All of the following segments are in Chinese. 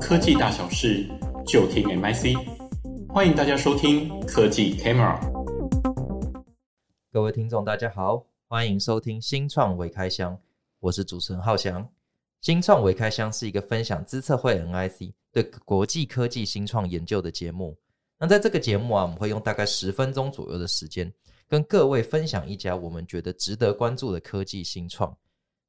科技大小事，就听 MIC。欢迎大家收听科技 Camera。各位听众，大家好，欢迎收听新创微开箱，我是主持人浩翔。新创微开箱是一个分享资策会 NIC 对国际科技新创研究的节目。那在这个节目啊，我们会用大概十分钟左右的时间，跟各位分享一家我们觉得值得关注的科技新创。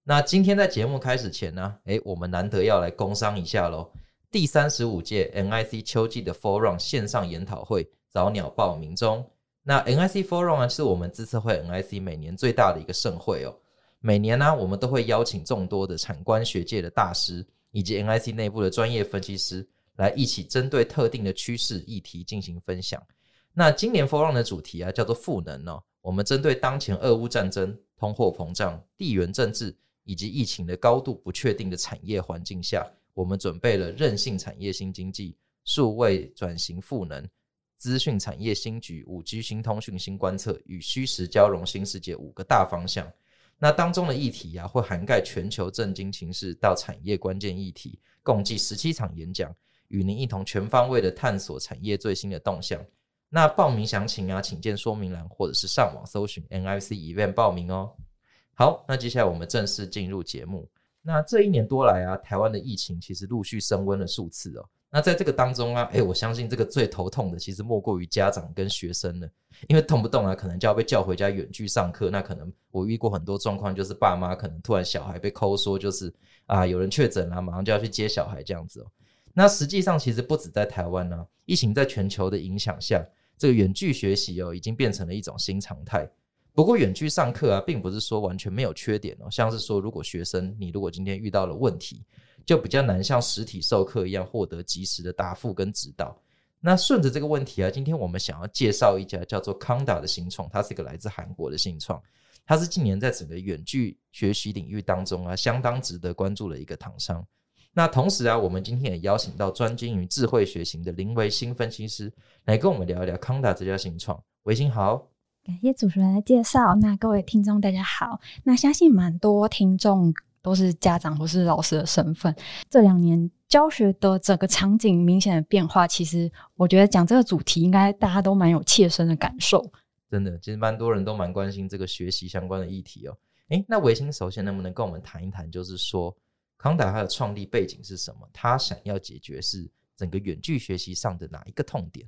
那今天在节目开始前呢，诶，我们难得要来工商一下喽。第三十五届 NIC 秋季的 Forum 线上研讨会早鸟报名中。那 NIC Forum 啊，是我们自策会 NIC 每年最大的一个盛会哦。每年呢，我们都会邀请众多的产官学界的大师，以及 NIC 内部的专业分析师，来一起针对特定的趋势议题进行分享。那今年 Forum 的主题啊，叫做赋能哦。我们针对当前俄乌战争、通货膨胀、地缘政治。以及疫情的高度不确定的产业环境下，我们准备了韧性产业新经济、数位转型赋能、资讯产业新局、五 G 新通讯新观测与虚实交融新世界五个大方向。那当中的议题啊，会涵盖全球政经情势到产业关键议题，共计十七场演讲，与您一同全方位的探索产业最新的动向。那报名详情啊，请见说明栏或者是上网搜寻 NIC Event 报名哦。好，那接下来我们正式进入节目。那这一年多来啊，台湾的疫情其实陆续升温了数次哦。那在这个当中啊，诶，我相信这个最头痛的其实莫过于家长跟学生了，因为动不动啊，可能就要被叫回家远距上课。那可能我遇过很多状况，就是爸妈可能突然小孩被抠说，就是啊有人确诊了，马上就要去接小孩这样子哦。那实际上其实不止在台湾呢，疫情在全球的影响下，这个远距学习哦，已经变成了一种新常态。不过远距上课啊，并不是说完全没有缺点哦。像是说，如果学生你如果今天遇到了问题，就比较难像实体授课一样获得及时的答复跟指导。那顺着这个问题啊，今天我们想要介绍一家叫做康达的新创，它是一个来自韩国的新创，它是近年在整个远距学习领域当中啊，相当值得关注的一个厂商。那同时啊，我们今天也邀请到专精于智慧学习的林维新分析师来跟我们聊一聊康达这家新创。维新好。感谢主持人的介绍。那各位听众大家好。那相信蛮多听众都是家长或是老师的身份。这两年教学的整个场景明显的变化，其实我觉得讲这个主题，应该大家都蛮有切身的感受。真的，其实蛮多人都蛮关心这个学习相关的议题哦。诶，那维新首先能不能跟我们谈一谈，就是说康达它的创立背景是什么？他想要解决是整个远距学习上的哪一个痛点？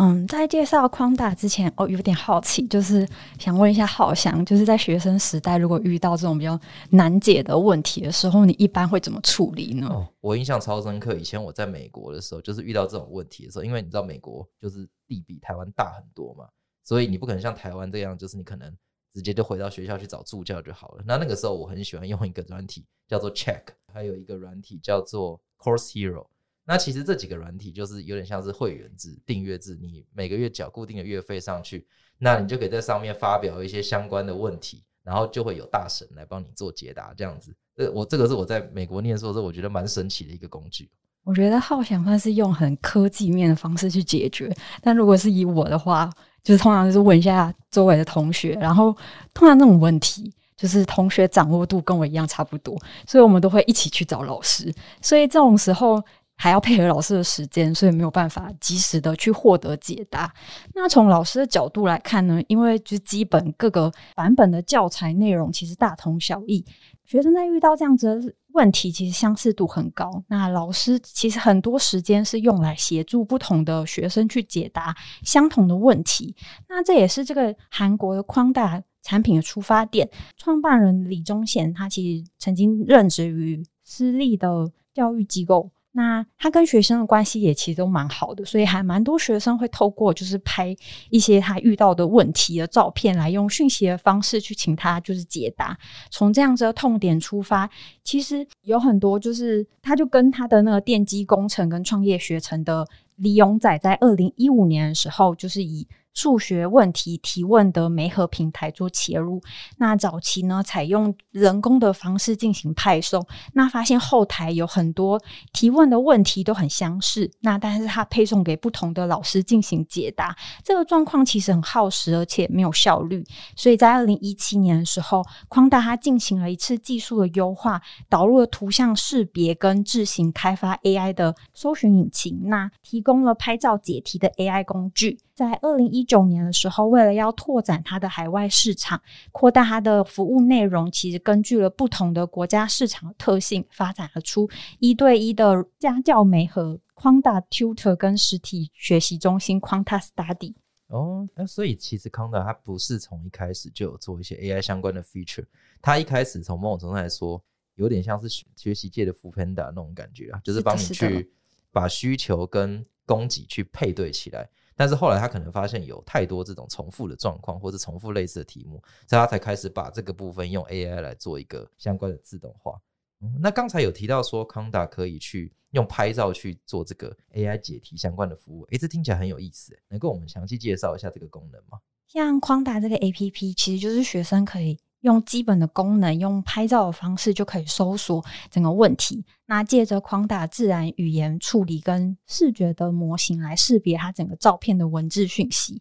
嗯，在介绍框大之前，哦，有点好奇，就是想问一下浩翔，就是在学生时代，如果遇到这种比较难解的问题的时候，你一般会怎么处理呢？我印象超深刻，以前我在美国的时候，就是遇到这种问题的时候，因为你知道美国就是地比台湾大很多嘛，所以你不可能像台湾这样，就是你可能直接就回到学校去找助教就好了。那那个时候我很喜欢用一个软体叫做 Check，还有一个软体叫做 Course Hero。那其实这几个软体就是有点像是会员制、订阅制，你每个月缴固定的月费上去，那你就可以在上面发表一些相关的问题，然后就会有大神来帮你做解答，这样子。这我这个是我在美国念书的时候，我觉得蛮神奇的一个工具。我觉得浩翔算是用很科技面的方式去解决，但如果是以我的话，就是通常就是问一下周围的同学，然后通常这种问题就是同学掌握度跟我一样差不多，所以我们都会一起去找老师，所以这种时候。还要配合老师的时间，所以没有办法及时的去获得解答。那从老师的角度来看呢，因为就基本各个版本的教材内容其实大同小异，学生在遇到这样子的问题，其实相似度很高。那老师其实很多时间是用来协助不同的学生去解答相同的问题。那这也是这个韩国的 Conda 产品的出发点。创办人李忠贤他其实曾经任职于私立的教育机构。那他跟学生的关系也其实都蛮好的，所以还蛮多学生会透过就是拍一些他遇到的问题的照片，来用讯息的方式去请他就是解答。从这样子的痛点出发，其实有很多就是他就跟他的那个电机工程跟创业学程的李勇仔，在二零一五年的时候，就是以数学问题提问的媒合平台做切入，那早期呢，采用人工的方式进行派送，那发现后台有很多提问的问题都很相似，那但是它配送给不同的老师进行解答，这个状况其实很耗时，而且没有效率，所以在二零一七年的时候，宽达它进行了一次技术的优化，导入了图像识别跟自行开发 AI 的搜寻引擎，那提供了拍照解题的 AI 工具。在二零一九年的时候，为了要拓展它的海外市场，扩大它的服务内容，其实根据了不同的国家市场的特性，发展了出一对一的家教媒和 Quanta Tutor 跟实体学习中心 Quanta Study。哦，那所以其实 Quanta 它不是从一开始就有做一些 AI 相关的 feature，它一开始从某种程度来说，有点像是学习界的 foodpanda 那种感觉啊，就是帮你去把需求跟供给去配对起来。但是后来他可能发现有太多这种重复的状况，或者重复类似的题目，所以他才开始把这个部分用 AI 来做一个相关的自动化。嗯，那刚才有提到说康达可以去用拍照去做这个 AI 解题相关的服务，诶，这听起来很有意思，能跟我们详细介绍一下这个功能吗？像 Conda 这个 APP，其实就是学生可以。用基本的功能，用拍照的方式就可以搜索整个问题。那借着 Quanta 自然语言处理跟视觉的模型来识别它整个照片的文字讯息。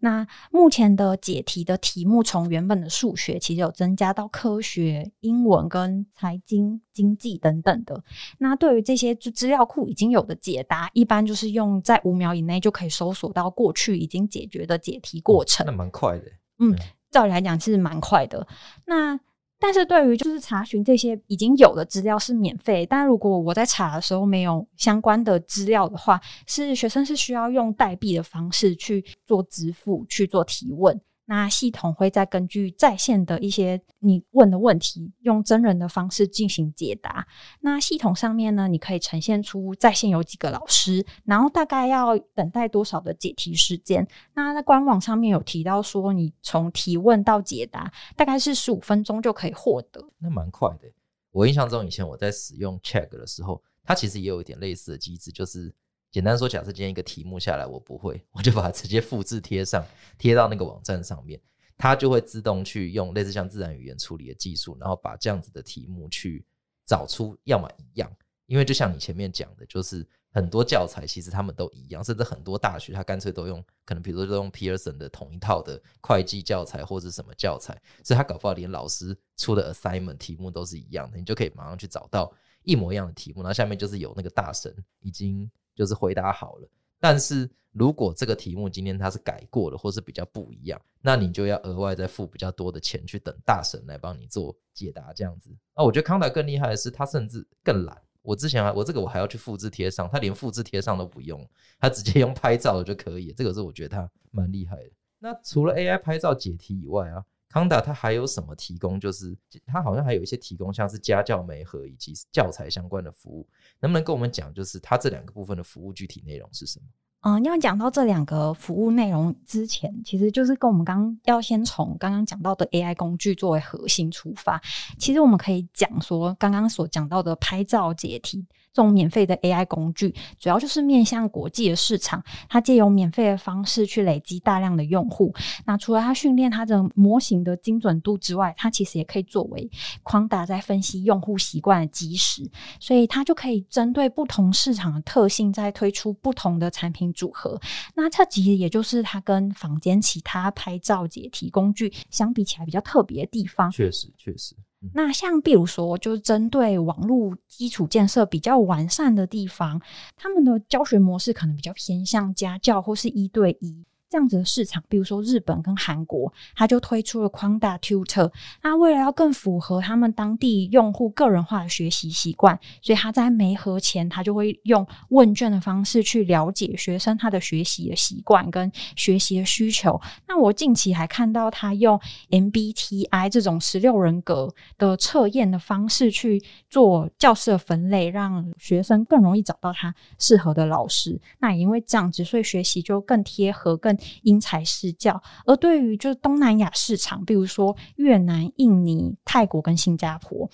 那目前的解题的题目，从原本的数学，其实有增加到科学、英文跟财经、经济等等的。那对于这些就资料库已经有的解答，一般就是用在五秒以内就可以搜索到过去已经解决的解题过程。那蛮快的，嗯。照理来讲是蛮快的，那但是对于就是查询这些已经有的资料是免费，但如果我在查的时候没有相关的资料的话，是学生是需要用代币的方式去做支付去做提问。那系统会再根据在线的一些你问的问题，用真人的方式进行解答。那系统上面呢，你可以呈现出在线有几个老师，然后大概要等待多少的解题时间。那在官网上面有提到说，你从提问到解答大概是十五分钟就可以获得。那蛮快的。我印象中以前我在使用 Check 的时候，它其实也有一点类似的机制，就是。简单说，假设今天一个题目下来，我不会，我就把它直接复制贴上，贴到那个网站上面，它就会自动去用类似像自然语言处理的技术，然后把这样子的题目去找出要么一样，因为就像你前面讲的，就是很多教材其实他们都一样，甚至很多大学它干脆都用，可能比如说都用 Pearson 的同一套的会计教材或者什么教材，所以他搞不好连老师出的 assignment 题目都是一样的，你就可以马上去找到一模一样的题目，然后下面就是有那个大神已经。就是回答好了，但是如果这个题目今天它是改过了，或是比较不一样，那你就要额外再付比较多的钱去等大神来帮你做解答，这样子。那我觉得康达更厉害的是，它甚至更懒。我之前还我这个我还要去复制贴上，它连复制贴上都不用，它直接用拍照的就可以。这个是我觉得它蛮厉害的。那除了 AI 拍照解题以外啊。Conda 它还有什么提供？就是它好像还有一些提供，像是家教媒合以及教材相关的服务，能不能跟我们讲？就是它这两个部分的服务具体内容是什么？嗯，要讲到这两个服务内容之前，其实就是跟我们刚要先从刚刚讲到的 AI 工具作为核心出发。其实我们可以讲说，刚刚所讲到的拍照解题。这种免费的 AI 工具，主要就是面向国际的市场，它借由免费的方式去累积大量的用户。那除了它训练它的模型的精准度之外，它其实也可以作为 Quanta 在分析用户习惯的基石，所以它就可以针对不同市场的特性，再推出不同的产品组合。那这其实也就是它跟房间其他拍照解题工具相比起来比较特别的地方。确实，确实。那像比如说，就是针对网络基础建设比较完善的地方，他们的教学模式可能比较偏向家教或是一对一。这样子的市场，比如说日本跟韩国，他就推出了 Quanta Tutor。那为了要更符合他们当地用户个人化的学习习惯，所以他在没合前，他就会用问卷的方式去了解学生他的学习的习惯跟学习的需求。那我近期还看到他用 MBTI 这种十六人格的测验的方式去做教室的分类，让学生更容易找到他适合的老师。那也因为这样子，所以学习就更贴合更。因材施教。而对于就是东南亚市场，比如说越南、印尼、泰国跟新加坡，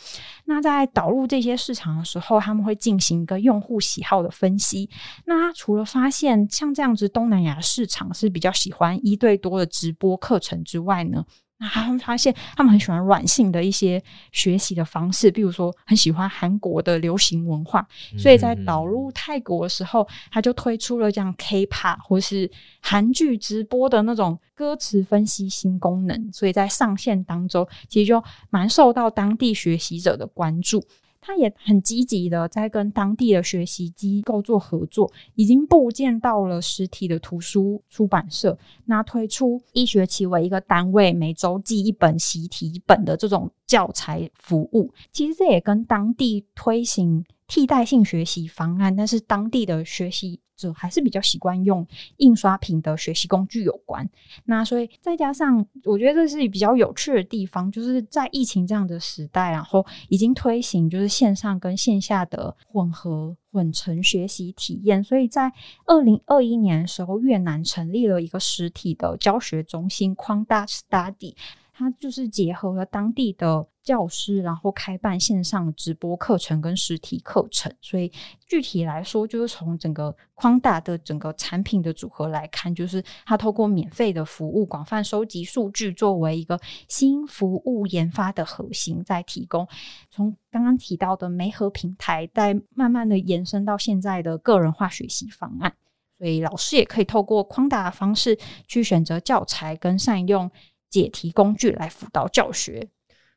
那在导入这些市场的时候，他们会进行一个用户喜好的分析。那除了发现像这样子东南亚市场是比较喜欢一对多的直播课程之外呢，他们发现，他们很喜欢软性的一些学习的方式，比如说很喜欢韩国的流行文化，所以在导入泰国的时候，他就推出了这样 K-pop 或是韩剧直播的那种歌词分析新功能，所以在上线当中，其实就蛮受到当地学习者的关注。他也很积极的在跟当地的学习机构做合作，已经布建到了实体的图书出版社，那推出一学期为一个单位，每周寄一本习题本的这种教材服务。其实这也跟当地推行替代性学习方案，但是当地的学习者还是比较习惯用印刷品的学习工具有关。那所以再加上，我觉得这是比较有趣的地方，就是在疫情这样的时代，然后已经推行就是线上跟线下的混合混成学习体验。所以在二零二一年的时候，越南成立了一个实体的教学中心 Quang Study。它就是结合了当地的教师，然后开办线上直播课程跟实体课程。所以具体来说，就是从整个框大的整个产品的组合来看，就是它透过免费的服务，广泛收集数据，作为一个新服务研发的核心，在提供从刚刚提到的媒合平台，再慢慢的延伸到现在的个人化学习方案。所以老师也可以透过框大的方式去选择教材跟善用。解题工具来辅导教学，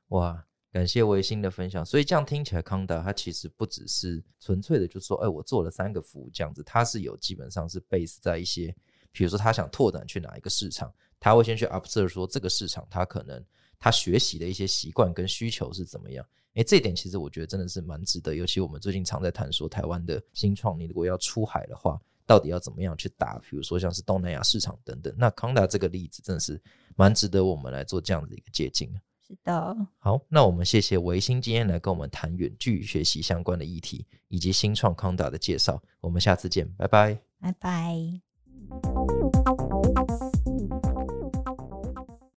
哇！感谢维新的分享。所以这样听起来，康达它其实不只是纯粹的，就是说，哎、我做了三个服务这样子，它是有基本上是 base 在一些，比如说他想拓展去哪一个市场，他会先去 observe 说这个市场他可能他学习的一些习惯跟需求是怎么样。哎、这点其实我觉得真的是蛮值得，尤其我们最近常在谈说台湾的新创，你如果要出海的话。到底要怎么样去打？比如说像是东南亚市场等等，那康达这个例子真的是蛮值得我们来做这样的一个借鉴。是的，好，那我们谢谢维新今天来跟我们谈远距学习相关的议题，以及新创康达的介绍。我们下次见，拜拜，拜拜。